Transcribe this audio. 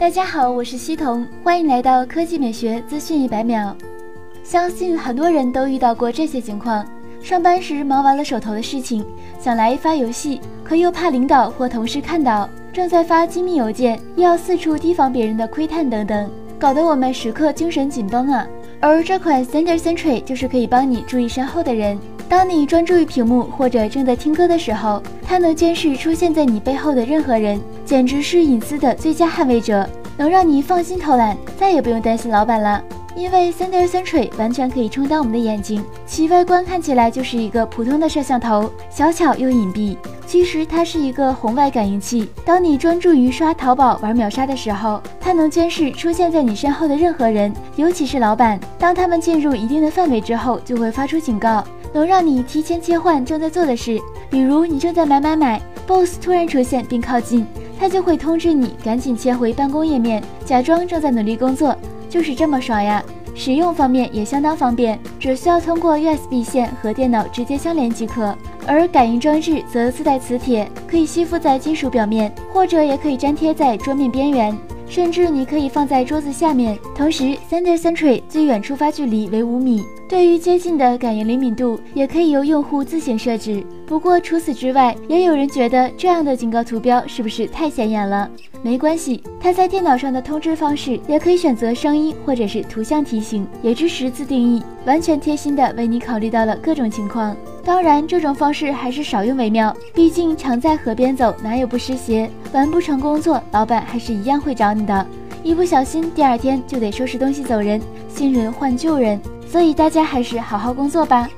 大家好，我是西彤，欢迎来到科技美学资讯一百秒。相信很多人都遇到过这些情况：上班时忙完了手头的事情，想来一发游戏，可又怕领导或同事看到；正在发机密邮件，又要四处提防别人的窥探等等，搞得我们时刻精神紧绷啊。而这款 Sender Sentry 就是可以帮你注意身后的人。当你专注于屏幕或者正在听歌的时候，它能监视出现在你背后的任何人，简直是隐私的最佳捍卫者，能让你放心偷懒，再也不用担心老板了。因为 Sender Sentry 完全可以充当我们的眼睛，其外观看起来就是一个普通的摄像头，小巧又隐蔽。其实它是一个红外感应器，当你专注于刷淘宝、玩秒杀的时候，它能监视出现在你身后的任何人，尤其是老板。当他们进入一定的范围之后，就会发出警告。能让你提前切换正在做的事，比如你正在买买买，BOSS 突然出现并靠近，它就会通知你赶紧切回办公页面，假装正在努力工作，就是这么爽呀！使用方面也相当方便，只需要通过 USB 线和电脑直接相连即可，而感应装置则自带磁铁，可以吸附在金属表面，或者也可以粘贴在桌面边缘。甚至你可以放在桌子下面。同时，Sender Sentry 最远触发距离为五米，对于接近的感应灵敏度也可以由用户自行设置。不过除此之外，也有人觉得这样的警告图标是不是太显眼了？没关系，它在电脑上的通知方式也可以选择声音或者是图像提醒，也支持自定义，完全贴心的为你考虑到了各种情况。当然，这种方式还是少用为妙，毕竟常在河边走，哪有不湿鞋？完不成工作，老板还是一样会找你的。一不小心，第二天就得收拾东西走人，新人换旧人，所以大家还是好好工作吧。